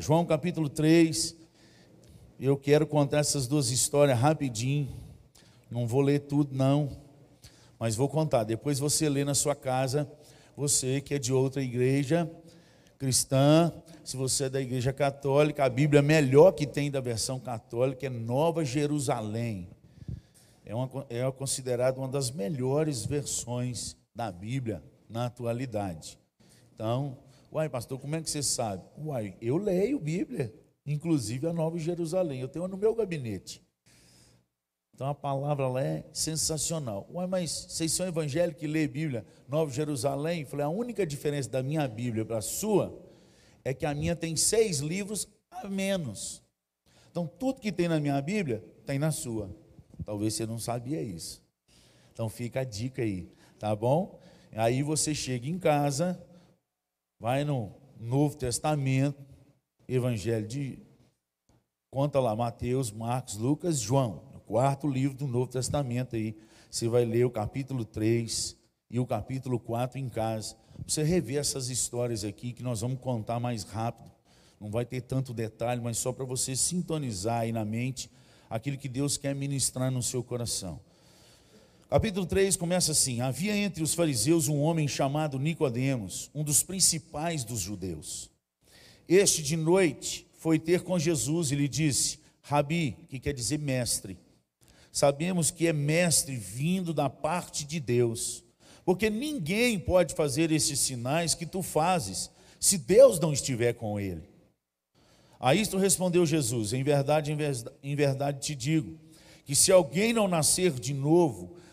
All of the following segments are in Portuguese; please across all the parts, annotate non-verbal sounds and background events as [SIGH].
João capítulo 3. Eu quero contar essas duas histórias rapidinho. Não vou ler tudo, não. Mas vou contar. Depois você lê na sua casa. Você que é de outra igreja cristã, se você é da igreja católica, a Bíblia melhor que tem da versão católica é Nova Jerusalém. É, uma, é considerada uma das melhores versões da Bíblia na atualidade. Então, uai, pastor, como é que você sabe? Uai, eu leio Bíblia, inclusive a Nova Jerusalém. Eu tenho no meu gabinete. Então a palavra lá é sensacional. Uai, mas vocês são evangélicos que lê Bíblia, Nova Jerusalém? Eu falei, a única diferença da minha Bíblia para a sua é que a minha tem seis livros a menos. Então tudo que tem na minha Bíblia tem na sua. Talvez você não sabia isso. Então fica a dica aí, tá bom? Aí você chega em casa, vai no Novo Testamento, Evangelho de conta lá Mateus, Marcos, Lucas, João quarto livro do Novo Testamento aí. Você vai ler o capítulo 3 e o capítulo 4 em casa. Você rever essas histórias aqui que nós vamos contar mais rápido. Não vai ter tanto detalhe, mas só para você sintonizar aí na mente aquilo que Deus quer ministrar no seu coração. Capítulo 3 começa assim: Havia entre os fariseus um homem chamado Nicodemos, um dos principais dos judeus. Este de noite foi ter com Jesus e lhe disse: Rabi, que quer dizer mestre, sabemos que é mestre vindo da parte de Deus, porque ninguém pode fazer esses sinais que tu fazes, se Deus não estiver com ele. A isto respondeu Jesus: Em verdade, em verdade te digo, que se alguém não nascer de novo,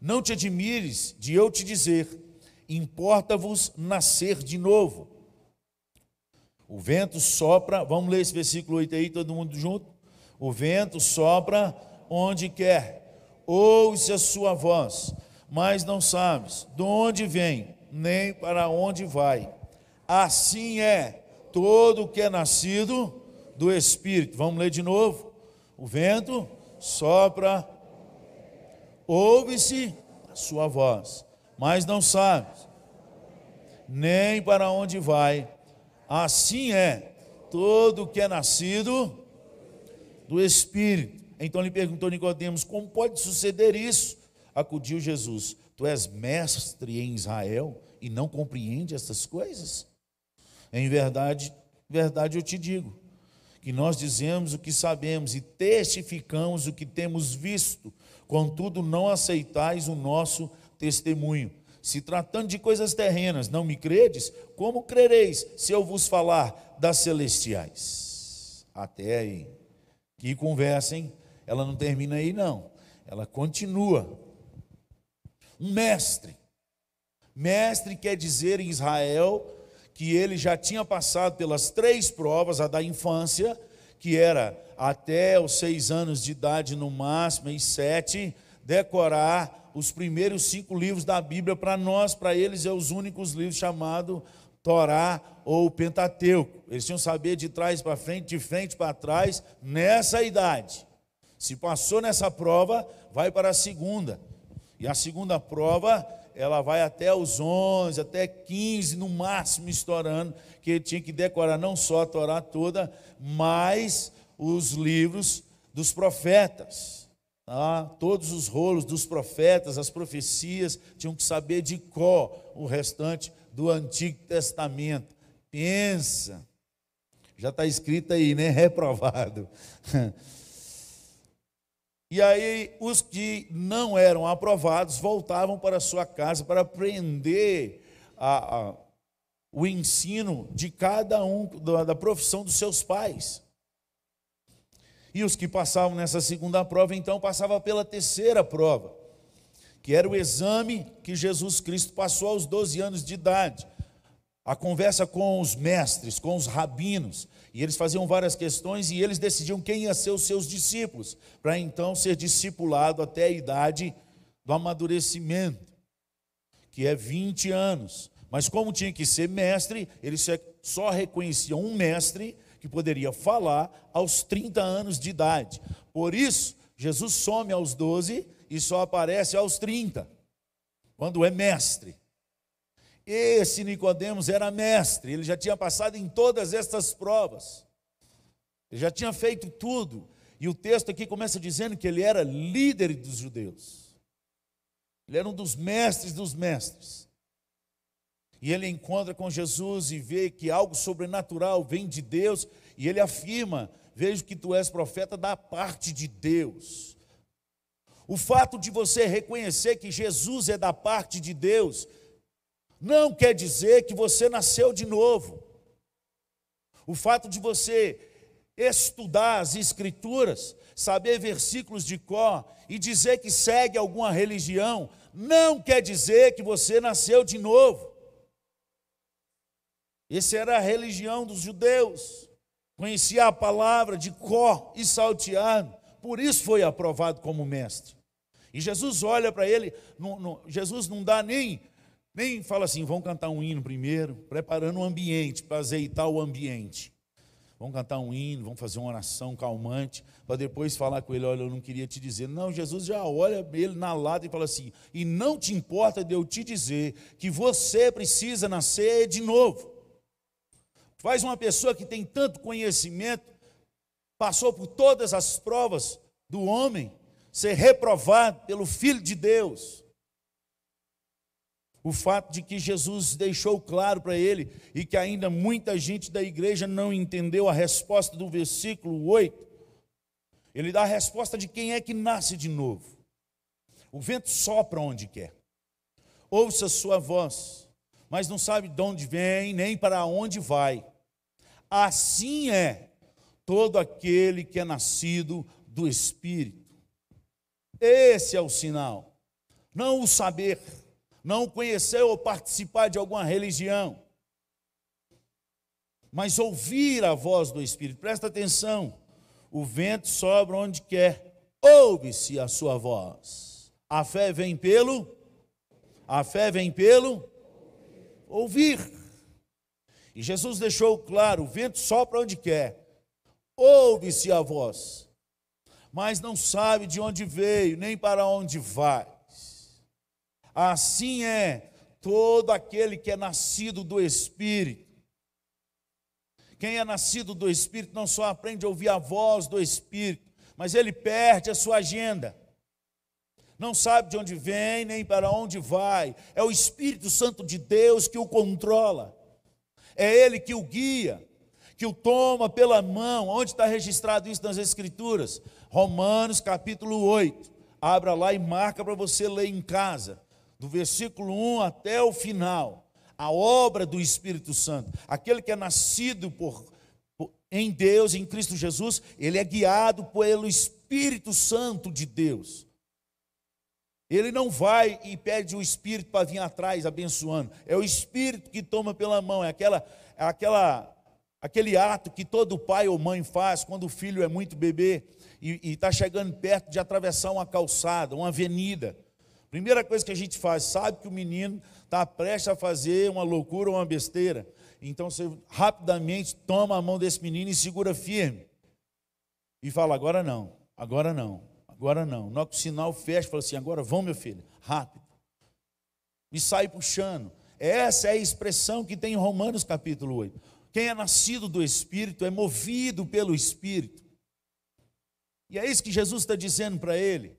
Não te admires de eu te dizer: importa-vos nascer de novo. O vento sopra, vamos ler esse versículo 8 aí, todo mundo junto? O vento sopra onde quer ouve a sua voz, mas não sabes de onde vem, nem para onde vai. Assim é todo o que é nascido do Espírito. Vamos ler de novo. O vento sopra, ouve-se a sua voz, mas não sabes nem para onde vai. Assim é todo que é nascido do Espírito. Então lhe perguntou Nicodemos: Como pode suceder isso? Acudiu Jesus: Tu és mestre em Israel e não compreende essas coisas? Em verdade, verdade eu te digo, que nós dizemos o que sabemos e testificamos o que temos visto, contudo não aceitais o nosso testemunho. Se tratando de coisas terrenas, não me credes, como crereis se eu vos falar das celestiais? Até aí. Que conversa, hein? ela não termina aí, não. Ela continua. Um mestre. Mestre quer dizer em Israel que ele já tinha passado pelas três provas, a da infância, que era até os seis anos de idade no máximo, e sete, decorar os primeiros cinco livros da Bíblia para nós, para eles é os únicos livros chamados Torá ou Pentateuco. Eles tinham saber de trás para frente, de frente para trás, nessa idade. Se passou nessa prova, vai para a segunda. E a segunda prova, ela vai até os 11, até 15 no máximo estourando, que ele tinha que decorar não só a Torá toda, mas os livros dos profetas. Tá? Todos os rolos dos profetas, as profecias, tinham que saber de qual o restante do Antigo Testamento. Pensa, já está escrito aí, né? [LAUGHS] Reprovado. E aí os que não eram aprovados voltavam para sua casa para aprender a, a, o ensino de cada um da, da profissão dos seus pais. E os que passavam nessa segunda prova, então, passavam pela terceira prova, que era o exame que Jesus Cristo passou aos 12 anos de idade. A conversa com os mestres, com os rabinos, e eles faziam várias questões e eles decidiam quem ia ser os seus discípulos, para então ser discipulado até a idade do amadurecimento, que é 20 anos. Mas como tinha que ser mestre, eles só reconheciam um mestre que poderia falar aos 30 anos de idade. Por isso, Jesus some aos 12 e só aparece aos 30, quando é mestre. Esse Nicodemos era mestre, ele já tinha passado em todas estas provas. Ele já tinha feito tudo. E o texto aqui começa dizendo que ele era líder dos judeus. Ele era um dos mestres dos mestres. E ele encontra com Jesus e vê que algo sobrenatural vem de Deus, e ele afirma: Vejo que tu és profeta da parte de Deus. O fato de você reconhecer que Jesus é da parte de Deus não quer dizer que você nasceu de novo. O fato de você estudar as Escrituras, saber versículos de cor e dizer que segue alguma religião, não quer dizer que você nasceu de novo. Essa era a religião dos judeus. Conhecia a palavra de cor e salteado, por isso foi aprovado como mestre. E Jesus olha para ele, não, não, Jesus não dá nem nem fala assim, vamos cantar um hino primeiro, preparando o ambiente, para azeitar o ambiente. Vamos cantar um hino, vamos fazer uma oração calmante, para depois falar com ele, olha, eu não queria te dizer. Não, Jesus já olha ele na lata e fala assim, e não te importa de eu te dizer que você precisa nascer de novo. Faz uma pessoa que tem tanto conhecimento, passou por todas as provas do homem, ser reprovado pelo Filho de Deus o fato de que Jesus deixou claro para ele e que ainda muita gente da igreja não entendeu a resposta do versículo 8. Ele dá a resposta de quem é que nasce de novo. O vento sopra onde quer. Ouça a sua voz, mas não sabe de onde vem nem para onde vai. Assim é todo aquele que é nascido do Espírito. Esse é o sinal, não o saber não conhecer ou participar de alguma religião, mas ouvir a voz do Espírito. Presta atenção: o vento sobra onde quer, ouve-se a sua voz. A fé vem pelo, a fé vem pelo ouvir. E Jesus deixou claro: o vento sopra onde quer, ouve-se a voz, mas não sabe de onde veio, nem para onde vai. Assim é todo aquele que é nascido do Espírito. Quem é nascido do Espírito não só aprende a ouvir a voz do Espírito, mas ele perde a sua agenda. Não sabe de onde vem nem para onde vai. É o Espírito Santo de Deus que o controla. É ele que o guia, que o toma pela mão. Onde está registrado isso nas Escrituras? Romanos capítulo 8. Abra lá e marca para você ler em casa do versículo 1 até o final, a obra do Espírito Santo. Aquele que é nascido por, por, em Deus, em Cristo Jesus, ele é guiado pelo Espírito Santo de Deus. Ele não vai e pede o Espírito para vir atrás abençoando. É o Espírito que toma pela mão, é aquela, é aquela, aquele ato que todo pai ou mãe faz quando o filho é muito bebê e está chegando perto de atravessar uma calçada, uma avenida. Primeira coisa que a gente faz, sabe que o menino está prestes a fazer uma loucura ou uma besteira. Então você rapidamente toma a mão desse menino e segura firme. E fala: agora não, agora não, agora não. Na hora que o sinal fecha, fala assim: agora vão, meu filho, rápido. E sai puxando. Essa é a expressão que tem em Romanos capítulo 8. Quem é nascido do Espírito é movido pelo Espírito. E é isso que Jesus está dizendo para ele.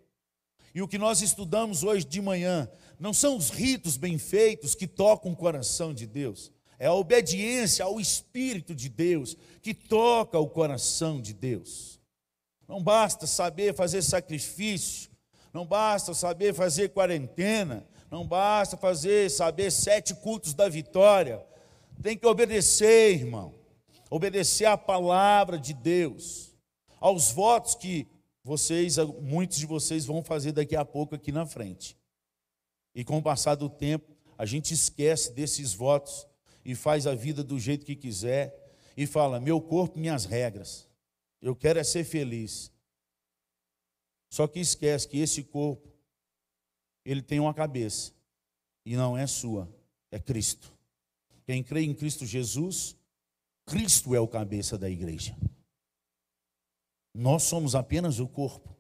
E o que nós estudamos hoje de manhã não são os ritos bem feitos que tocam o coração de Deus, é a obediência ao Espírito de Deus que toca o coração de Deus. Não basta saber fazer sacrifício, não basta saber fazer quarentena, não basta fazer saber sete cultos da vitória. Tem que obedecer, irmão. Obedecer à palavra de Deus, aos votos que vocês, muitos de vocês vão fazer daqui a pouco aqui na frente. E com o passar do tempo, a gente esquece desses votos e faz a vida do jeito que quiser e fala: meu corpo, minhas regras. Eu quero é ser feliz. Só que esquece que esse corpo, ele tem uma cabeça e não é sua, é Cristo. Quem crê em Cristo Jesus, Cristo é o cabeça da igreja. Nós somos apenas o corpo.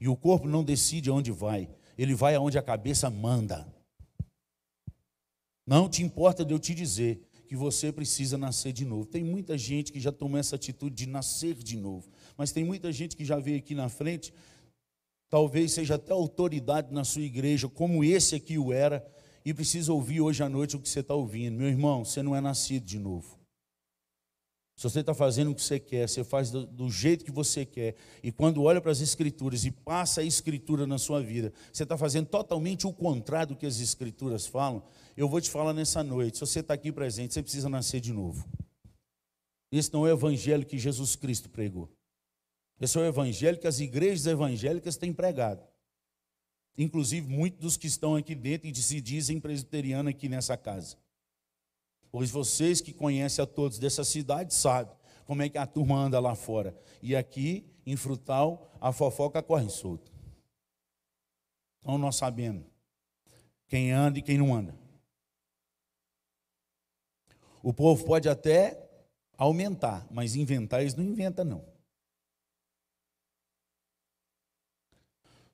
E o corpo não decide aonde vai, ele vai aonde a cabeça manda. Não te importa de eu te dizer que você precisa nascer de novo. Tem muita gente que já tomou essa atitude de nascer de novo, mas tem muita gente que já veio aqui na frente, talvez seja até autoridade na sua igreja, como esse aqui o era, e precisa ouvir hoje à noite o que você está ouvindo. Meu irmão, você não é nascido de novo. Se você está fazendo o que você quer, você faz do, do, jeito que você quer, e quando olha para as Escrituras e passa a Escritura na sua vida, você está fazendo totalmente o contrário do que as Escrituras falam, eu vou te falar nessa noite: se você está aqui presente, você precisa nascer de novo. Esse não é o evangelho que Jesus Cristo pregou. Esse é o evangelho que as igrejas evangélicas têm pregado. Inclusive, muitos dos que estão aqui dentro e se dizem presbiterianos aqui nessa casa. Pois vocês que conhecem a todos dessa cidade sabem como é que a turma anda lá fora. E aqui, em Frutal, a fofoca corre solta. Então nós sabemos quem anda e quem não anda. O povo pode até aumentar, mas inventar eles não inventam, não.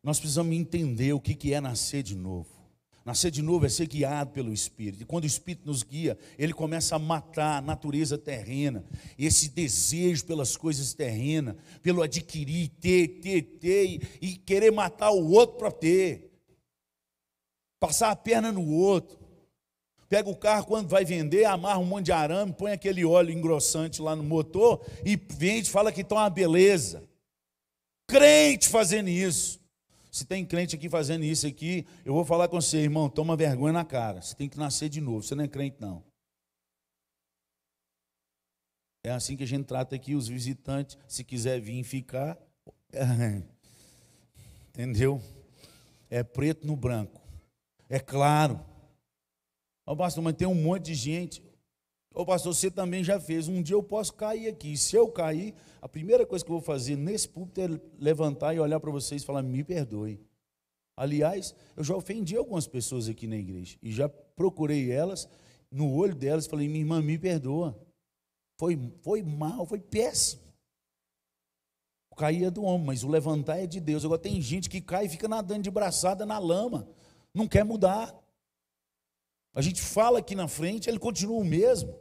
Nós precisamos entender o que é nascer de novo. Nascer de novo é ser guiado pelo Espírito. E quando o Espírito nos guia, ele começa a matar a natureza terrena, esse desejo pelas coisas terrenas, pelo adquirir, ter, ter, ter, e, querer matar o outro para ter. Passar a perna no outro. Pega o carro quando vai vender, amarra um monte de arame, põe aquele óleo engrossante lá no motor e vende, fala que está uma beleza. Crente fazendo isso. Se tem crente aqui fazendo isso aqui, eu vou falar com você, irmão, toma vergonha na cara. Você tem que nascer de novo. Você não é crente, não. É assim que a gente trata aqui os visitantes. Se quiser vir ficar, [LAUGHS] entendeu? É preto no branco. É claro. Ó, pastor, mas tem um monte de gente. Ô pastor, você também já fez. Um dia eu posso cair aqui. Se eu cair, a primeira coisa que eu vou fazer nesse púlpito é levantar e olhar para vocês e falar: me perdoe. Aliás, eu já ofendi algumas pessoas aqui na igreja e já procurei elas, no olho delas, falei: minha irmã, me perdoa. Foi, foi mal, foi péssimo. O cair é do homem, mas o levantar é de Deus. Agora tem gente que cai e fica nadando de braçada na lama, não quer mudar. A gente fala aqui na frente, ele continua o mesmo.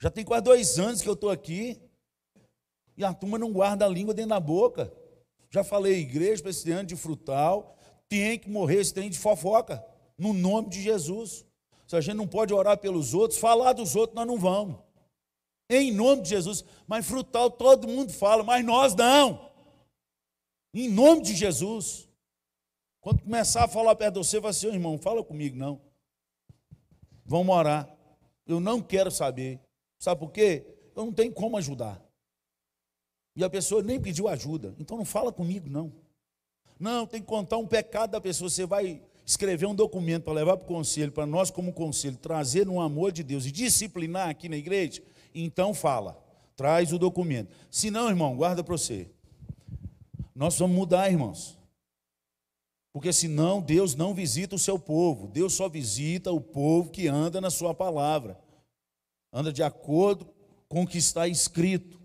Já tem quase dois anos que eu estou aqui. E a turma não guarda a língua dentro da boca. Já falei, igreja para esse ano de frutal, tem que morrer esse trem de fofoca. No nome de Jesus. Se a gente não pode orar pelos outros, falar dos outros, nós não vamos. Em nome de Jesus. Mas frutal todo mundo fala, mas nós não. Em nome de Jesus. Quando começar a falar perto de você, vai ser, assim, irmão, fala comigo, não. Vamos orar. Eu não quero saber. Sabe por quê? Eu não tenho como ajudar. E a pessoa nem pediu ajuda. Então não fala comigo, não. Não, tem que contar um pecado da pessoa. Você vai escrever um documento para levar para o conselho, para nós, como conselho, trazer no amor de Deus e disciplinar aqui na igreja. Então fala. Traz o documento. Se não, irmão, guarda para você. Nós vamos mudar, irmãos. Porque senão Deus não visita o seu povo. Deus só visita o povo que anda na sua palavra. Anda de acordo com o que está escrito.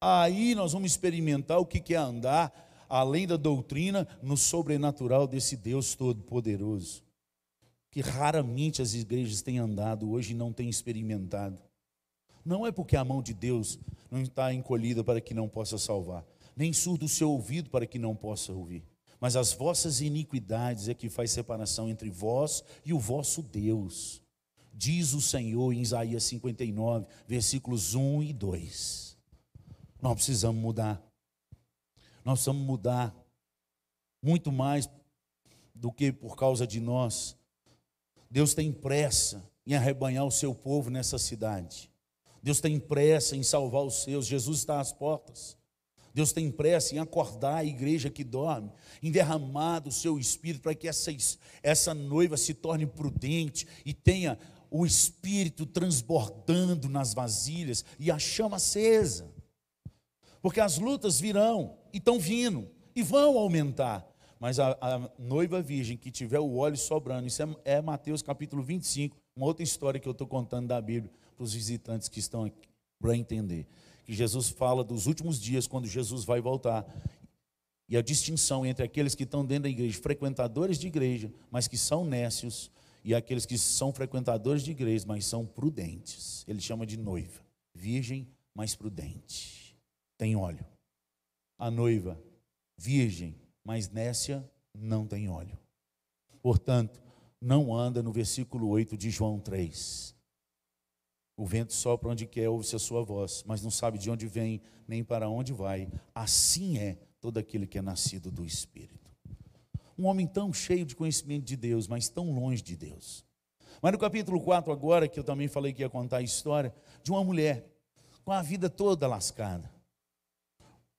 Aí nós vamos experimentar o que é andar além da doutrina no sobrenatural desse Deus todo-poderoso. Que raramente as igrejas têm andado hoje e não têm experimentado. Não é porque a mão de Deus não está encolhida para que não possa salvar, nem surdo o seu ouvido para que não possa ouvir mas as vossas iniquidades é que faz separação entre vós e o vosso Deus. Diz o Senhor em Isaías 59, versículos 1 e 2. Nós precisamos mudar. Nós precisamos mudar muito mais do que por causa de nós. Deus tem pressa em arrebanhar o seu povo nessa cidade. Deus tem pressa em salvar os seus. Jesus está às portas. Deus tem pressa em acordar a igreja que dorme, em derramar do seu espírito para que essa, essa noiva se torne prudente e tenha o espírito transbordando nas vasilhas e a chama acesa. Porque as lutas virão e estão vindo e vão aumentar. Mas a, a, noiva virgem que tiver o óleo sobrando, isso é, é Mateus capítulo 25, uma outra história que eu estou contando da Bíblia para os visitantes que estão aqui, para entender. Que Jesus fala dos últimos dias, quando Jesus vai voltar. E a distinção entre aqueles que estão dentro da igreja, frequentadores de igreja, mas que são nécios, e aqueles que são frequentadores de igreja, mas são prudentes. Ele chama de noiva, virgem, mas prudente. Tem óleo. A noiva, virgem, mas nécia, não tem óleo. Portanto, não anda no versículo 8 de João 3. O vento sopra onde quer, ouve-se a sua voz, mas não sabe de onde vem, nem para onde vai. Assim é todo aquele que é nascido do Espírito. Um homem tão cheio de conhecimento de Deus, mas tão longe de Deus. Mas no capítulo 4, agora, que eu também falei que ia contar a história de uma mulher com a vida toda lascada.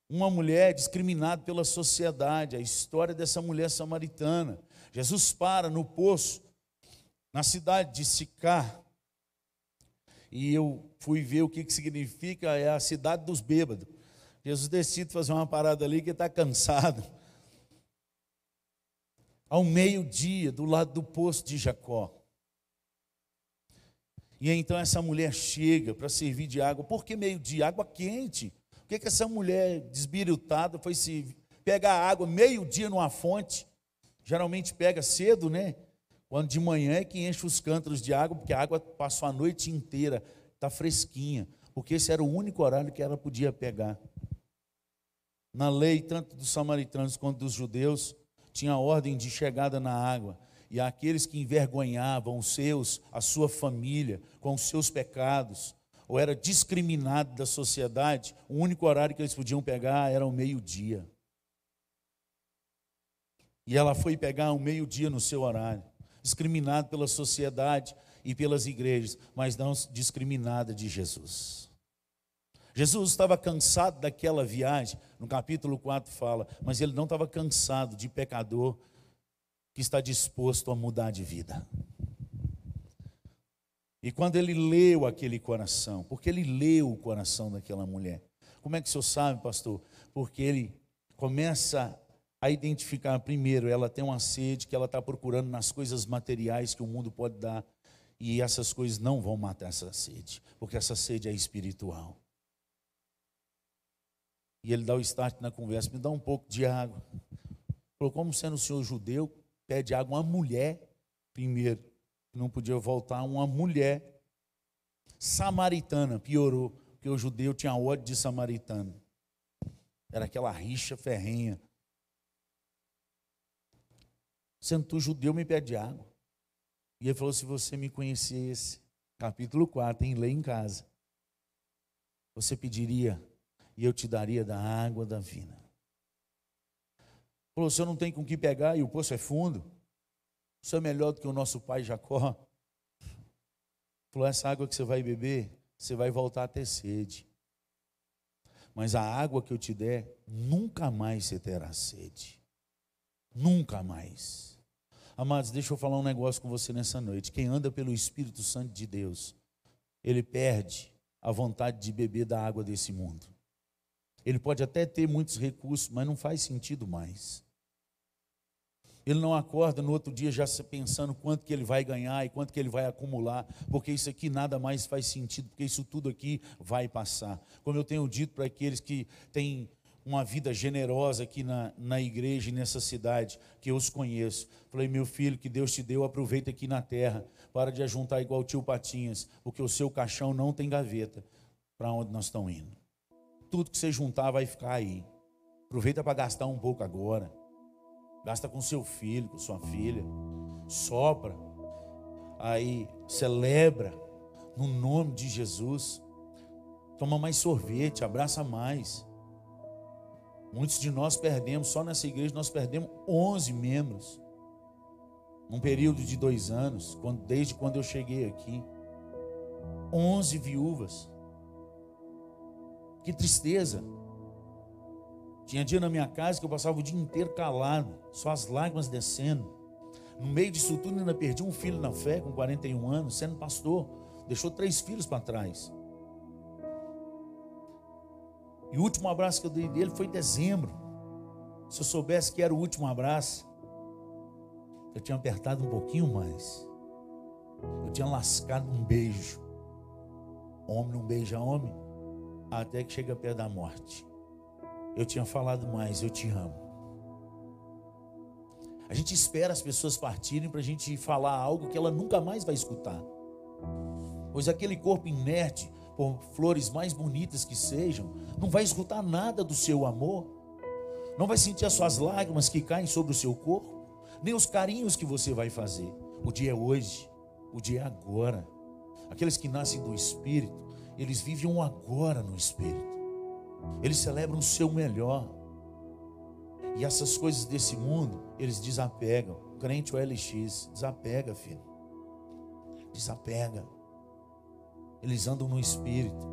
Uma mulher discriminada pela sociedade, a história dessa mulher samaritana. Jesus para no poço, na cidade de Sicar, e eu fui ver o que, que significa, é a cidade dos bêbados. Jesus decide fazer uma parada ali que está cansado ao meio-dia, do lado do poço de Jacó. E então essa mulher chega para servir de água. Por que meio-dia? Água quente. Por que, que essa mulher desbirutada foi se pegar água meio-dia numa fonte? Geralmente pega cedo, né? Quando de manhã é que enche os cântaros de água, porque a água passou a noite inteira, está fresquinha. Porque esse era o único horário que ela podia pegar. Na lei, tanto dos samaritanos quanto dos judeus, tinha ordem de chegada na água, e aqueles que envergonhavam os seus, a sua família, com os seus pecados, ou era discriminado da sociedade, o único horário que eles podiam pegar era o meio-dia. E ela foi pegar o meio-dia no seu horário, discriminado pela sociedade e pelas igrejas, mas não discriminada de Jesus. Jesus estava cansado daquela viagem, no capítulo 4 fala, mas ele não estava cansado de pecador que está disposto a mudar de vida. E quando ele leu aquele coração, porque ele leu o coração daquela mulher, como é que o senhor sabe, pastor? Porque ele começa a identificar, primeiro, ela tem uma sede que ela está procurando nas coisas materiais que o mundo pode dar, e essas coisas não vão matar essa sede, porque essa sede é espiritual. E ele dá o start na conversa, me dá um pouco de água. Falou, como sendo o senhor judeu, pede água uma mulher, primeiro, não podia voltar, uma mulher samaritana, piorou, porque o judeu tinha ódio de samaritano. Era aquela rixa ferrenha. Sendo tu judeu, me pede água. E ele falou: se você me conhecesse, capítulo 4, tem lei em casa, você pediria e eu te daria da água da vida. Falou, o senhor não tem com que pegar e o poço é fundo. O senhor é melhor do que o nosso pai Jacó. Falou, essa água que você vai beber, você vai voltar a ter sede. Mas a água que eu te der, nunca mais você terá sede. Nunca mais. Amados, deixa eu falar um negócio com você nessa noite. Quem anda pelo Espírito Santo de Deus, ele perde a vontade de beber da água desse mundo. Ele pode até ter muitos recursos, mas não faz sentido mais. Ele não acorda no outro dia já pensando quanto que ele vai ganhar e quanto que ele vai acumular, porque isso aqui nada mais faz sentido, porque isso tudo aqui vai passar. Como eu tenho dito para aqueles que têm uma vida generosa aqui na, na igreja e nessa cidade, que eu os conheço. Falei, meu filho, que Deus te deu, aproveita aqui na terra. Para de ajuntar igual o tio Patinhas, porque o seu caixão não tem gaveta para onde nós estamos indo tudo que você juntar vai ficar aí. Aproveita para gastar um pouco agora. Gasta com seu filho, com sua filha. Sopra. Aí celebra no nome de Jesus. Toma mais sorvete, abraça mais. Muitos de nós perdemos, só nessa igreja nós perdemos 11 membros. Num período de dois anos, desde quando eu cheguei aqui. 11 viúvas. Que tristeza. Tinha dia na minha casa que eu passava o dia inteiro calado, só as lágrimas descendo. No meio disso tudo, ainda perdi um filho na fé, com 41 anos, sendo pastor. Deixou três filhos para trás. E o último abraço que eu dei dele foi em dezembro. Se eu soubesse que era o último abraço, eu tinha apertado um pouquinho mais. Eu tinha lascado um beijo. Homem não beija homem, até que chega perto da morte. Eu tinha falado mais, eu te amo. A gente espera as pessoas partirem para a gente falar algo que ela nunca mais vai escutar. Pois aquele corpo inerte, por flores mais bonitas que sejam, não vai escutar nada do seu amor, não vai sentir as suas lágrimas que caem sobre o seu corpo, nem os carinhos que você vai fazer. O dia é hoje, o dia é agora. Aqueles que nascem do Espírito, eles vivem um agora no Espírito, eles celebram o seu melhor. E essas coisas desse mundo, eles desapegam. O crente OLX, desapega, filho. Desapega. Eles andam no espírito.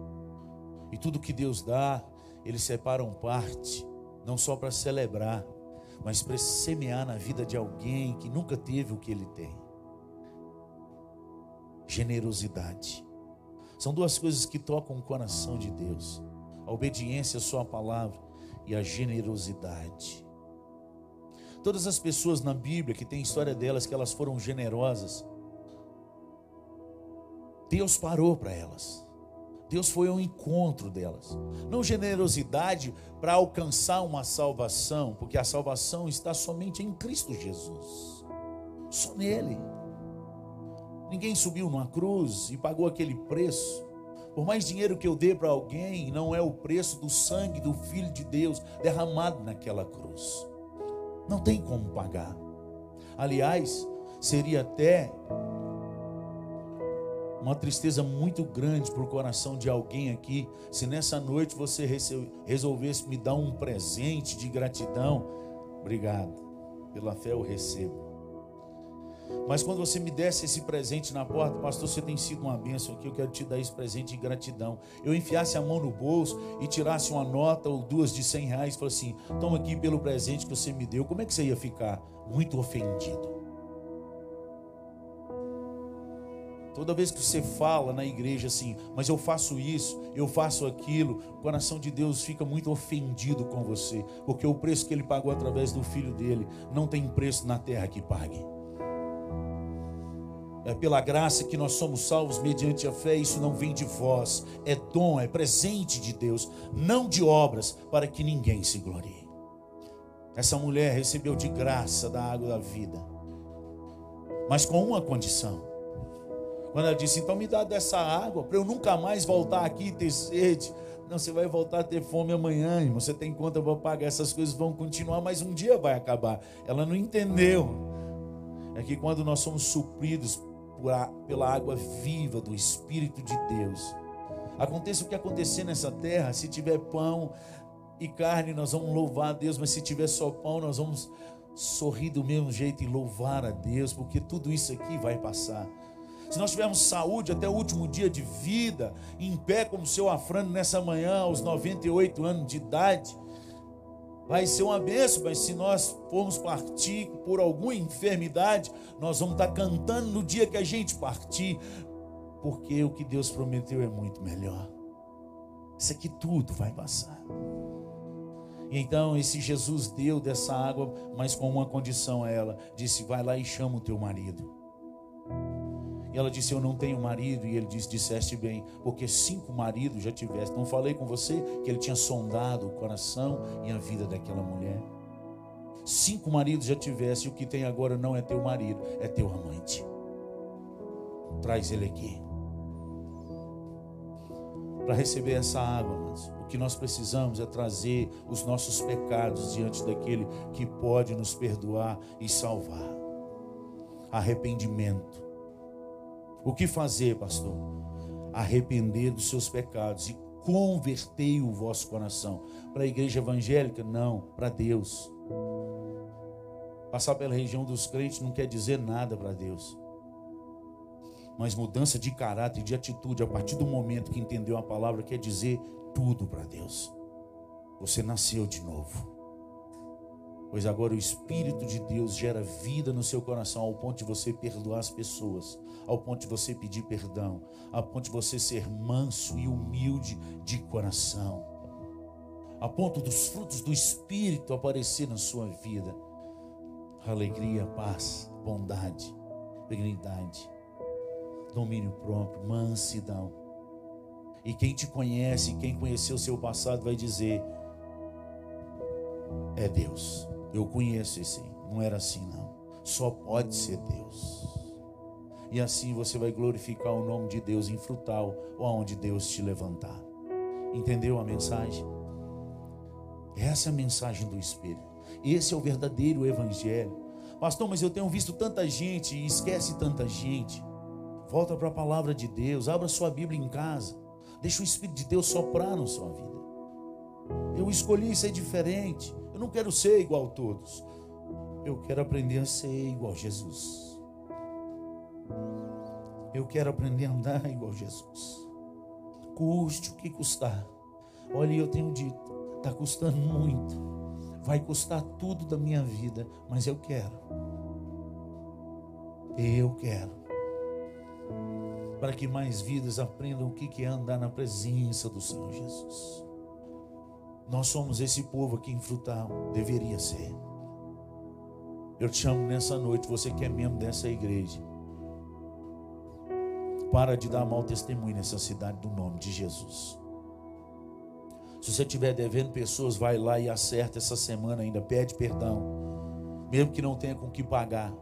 E tudo que Deus dá, eles separam parte, não só para celebrar, mas para semear na vida de alguém que nunca teve o que ele tem. Generosidade. São duas coisas que tocam o coração de Deus: a obediência à Sua palavra e a generosidade. Todas as pessoas na Bíblia que tem história delas que elas foram generosas, Deus parou para elas. Deus foi ao encontro delas. Não generosidade para alcançar uma salvação, porque a salvação está somente em Cristo Jesus. Só nele. Ninguém subiu numa cruz e pagou aquele preço. Por mais dinheiro que eu dê para alguém, não é o preço do sangue do Filho de Deus derramado naquela cruz. Não tem como pagar. Aliás, seria até uma tristeza muito grande para o coração de alguém aqui, se nessa noite você resolvesse me dar um presente de gratidão. Obrigado, pela fé eu recebo. Mas quando você me desse esse presente na porta, pastor, você tem sido uma bênção aqui, eu quero te dar esse presente de gratidão. Eu enfiasse a mão no bolso e tirasse uma nota ou duas de cem reais e falasse assim: toma aqui pelo presente que você me deu. Como é que você ia ficar? Muito ofendido. Toda vez que você fala na igreja assim, mas eu faço isso, eu faço aquilo, o coração de Deus fica muito ofendido com você, porque o preço que ele pagou através do filho dele não tem preço na terra que pague é pela graça que nós somos salvos mediante a fé, isso não vem de vós, é dom, é presente de Deus, não de obras, para que ninguém se glorie. Essa mulher recebeu de graça da água da vida, mas com uma condição. Quando ela disse, então me dá dessa água, para eu nunca mais voltar aqui e ter sede. Não, você vai voltar a ter fome amanhã, irmão. Você tem conta para pagar, essas coisas vão continuar, mas um dia vai acabar. Ela não entendeu. É que quando nós somos supridos pela água viva do Espírito de Deus. Aconteça o que acontecer nessa terra, se tiver pão e carne, nós vamos louvar a Deus, mas se tiver só pão, nós vamos sorrir do mesmo jeito e louvar a Deus, porque tudo isso aqui vai passar. Se nós tivermos saúde até o último dia de vida, em pé como o seu Afrano nessa manhã, aos 98 anos de idade, vai ser uma benção, mas se nós formos partir por alguma enfermidade, nós vamos estar cantando no dia que a gente partir, porque o que Deus prometeu é muito melhor. Isso aqui tudo vai passar. Então esse Jesus deu dessa água, mas com uma condição a ela, disse: "Vai lá e chama o teu marido". E ela disse: Eu não tenho marido. E ele disse: Disseste bem, porque cinco maridos já tiveste. Não falei com você que ele tinha sondado o coração e a vida daquela mulher. Cinco maridos já tivesse. E o que tem agora não é teu marido, é teu amante. Traz ele aqui. Para receber essa água, mas o que nós precisamos é trazer os nossos pecados diante daquele que pode nos perdoar e salvar. Arrependimento o que fazer, pastor? Arrepender dos seus pecados e convertei o vosso coração. Para a igreja evangélica? Não, para Deus. Passar pela região dos crentes não quer dizer nada para Deus. Mas mudança de caráter, de atitude, a partir do momento que entendeu a palavra, quer dizer tudo para Deus. Você nasceu de novo. Pois agora o Espírito de Deus gera vida no seu coração ao ponto de você perdoar as pessoas, ao ponto de você pedir perdão, ao ponto de você ser manso e humilde de coração, a ponto dos frutos do Espírito aparecer na sua vida. Alegria, paz, bondade, dignidade, domínio próprio, mansidão. E quem te conhece, quem conheceu o seu passado, vai dizer: é Deus. Eu conheço esse, não era assim não. Só pode ser Deus. E assim você vai glorificar o nome de Deus em frutal ou aonde Deus te levantar. Entendeu a mensagem? Essa é a mensagem do Espírito. Esse é o verdadeiro evangelho. Pastor, mas eu tenho visto tanta gente e esquece tanta gente. Volta para a palavra de Deus, abra sua Bíblia em casa. Deixa o Espírito de Deus soprar na sua vida. Eu escolhi ser diferente. Não quero ser igual a todos. Eu quero aprender a ser igual a Jesus. Eu quero aprender a andar igual a Jesus. Custe o que custar. Olha, eu tenho dito, está custando muito. Vai custar tudo da minha vida, mas eu quero. Eu quero. Para que mais vidas aprendam o que é andar na presença do Senhor Jesus. Nós somos esse povo aqui em Frutal, deveria ser. Eu te chamo nessa noite, você que é membro dessa igreja. Para de dar mau testemunho nessa cidade do nome de Jesus. Se você estiver devendo pessoas, vai lá e acerta essa semana ainda, pede perdão. Mesmo que não tenha com que pagar.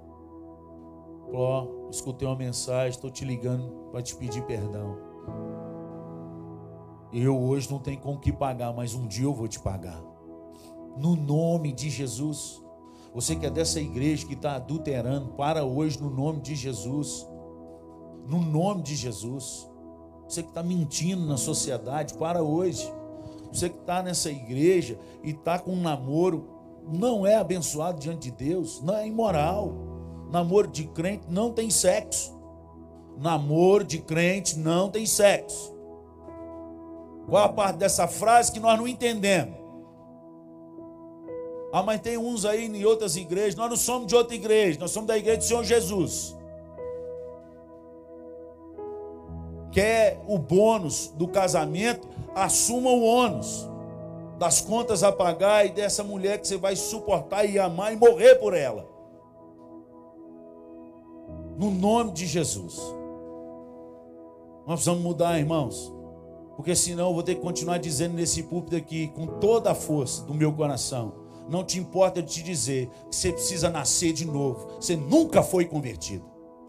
Ó, escutei uma mensagem, estou te ligando para te pedir perdão. Eu hoje não tenho com que pagar, mas um dia eu vou te pagar. No nome de Jesus. Você que é dessa igreja que está adulterando, para hoje no nome de Jesus. No nome de Jesus. Você que está mentindo na sociedade, para hoje. Você que está nessa igreja e está com um namoro, não é abençoado diante de Deus, não é imoral. Namoro de crente não tem sexo. Namoro de crente não tem sexo. Qual a parte dessa frase que nós não entendemos? Ah, mas tem uns aí em outras igrejas. Nós não somos de outra igreja, nós somos da igreja do Senhor Jesus. Quer o bônus do casamento, assuma o ônus das contas a pagar e dessa mulher que você vai suportar e amar e morrer por ela. No nome de Jesus. Nós precisamos mudar, irmãos. Porque senão eu vou ter que continuar dizendo nesse púlpito aqui, com toda a força do meu coração. Não te importa de te dizer que você precisa nascer de novo. Você nunca foi convertido,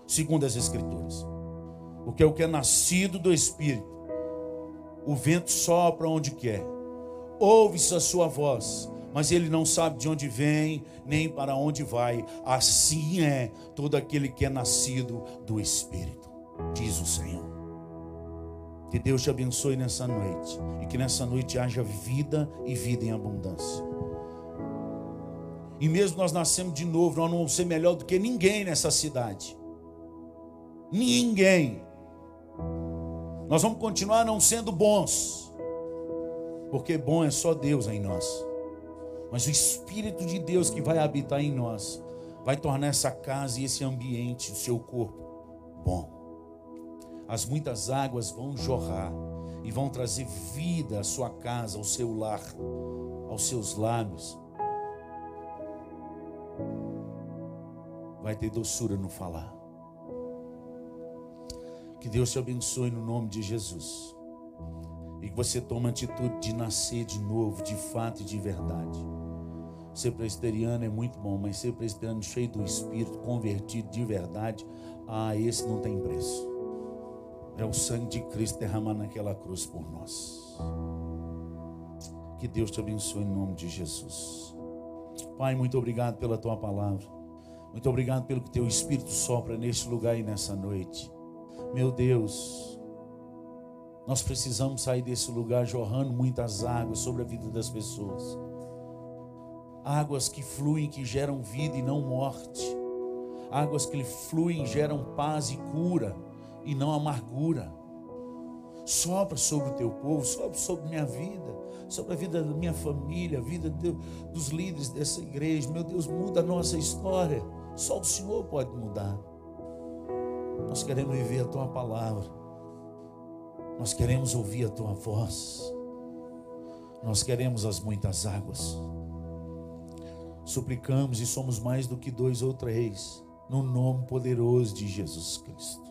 segundo as Escrituras. Porque o que é nascido do Espírito, o vento sopra onde quer, ouve-se a sua voz, mas ele não sabe de onde vem, nem para onde vai. Assim é todo aquele que é nascido do Espírito, diz o Senhor. Que Deus te abençoe nessa noite. E que nessa noite haja vida e vida em abundância. E mesmo nós nascemos de novo, nós não vamos ser melhor do que ninguém nessa cidade. Ninguém. Nós vamos continuar não sendo bons. Porque bom é só Deus em nós. Mas o Espírito de Deus que vai habitar em nós vai tornar essa casa e esse ambiente, o seu corpo, bom as muitas águas vão jorrar e vão trazer vida à sua casa, ao seu lar, aos seus lábios. Vai ter doçura no falar. Que Deus te abençoe no nome de Jesus. E que você tome a atitude de nascer de novo, de fato e de verdade. Ser presbiteriano é muito bom, mas ser presbiteriano cheio do Espírito, convertido de verdade, ah, esse não tem preço. É o sangue de Cristo derramado naquela cruz por nós. Que Deus te abençoe em nome de Jesus. Pai, muito obrigado pela tua palavra. Muito obrigado pelo que teu Espírito sopra neste lugar e nessa noite. Meu Deus, nós precisamos sair desse lugar jorrando muitas águas sobre a vida das pessoas. Águas que fluem, que geram vida e não morte. Águas que fluem, geram paz e cura e não amargura. Sopra sobre o teu povo, sopra sobre minha vida, sobre a vida da minha família, a vida de, dos líderes dessa igreja. Meu Deus, muda a nossa história. Só o Senhor pode mudar. Nós queremos viver a tua palavra. Nós queremos ouvir a tua voz. Nós queremos as muitas águas. Suplicamos e somos mais do que dois ou três, no nome poderoso de Jesus Cristo.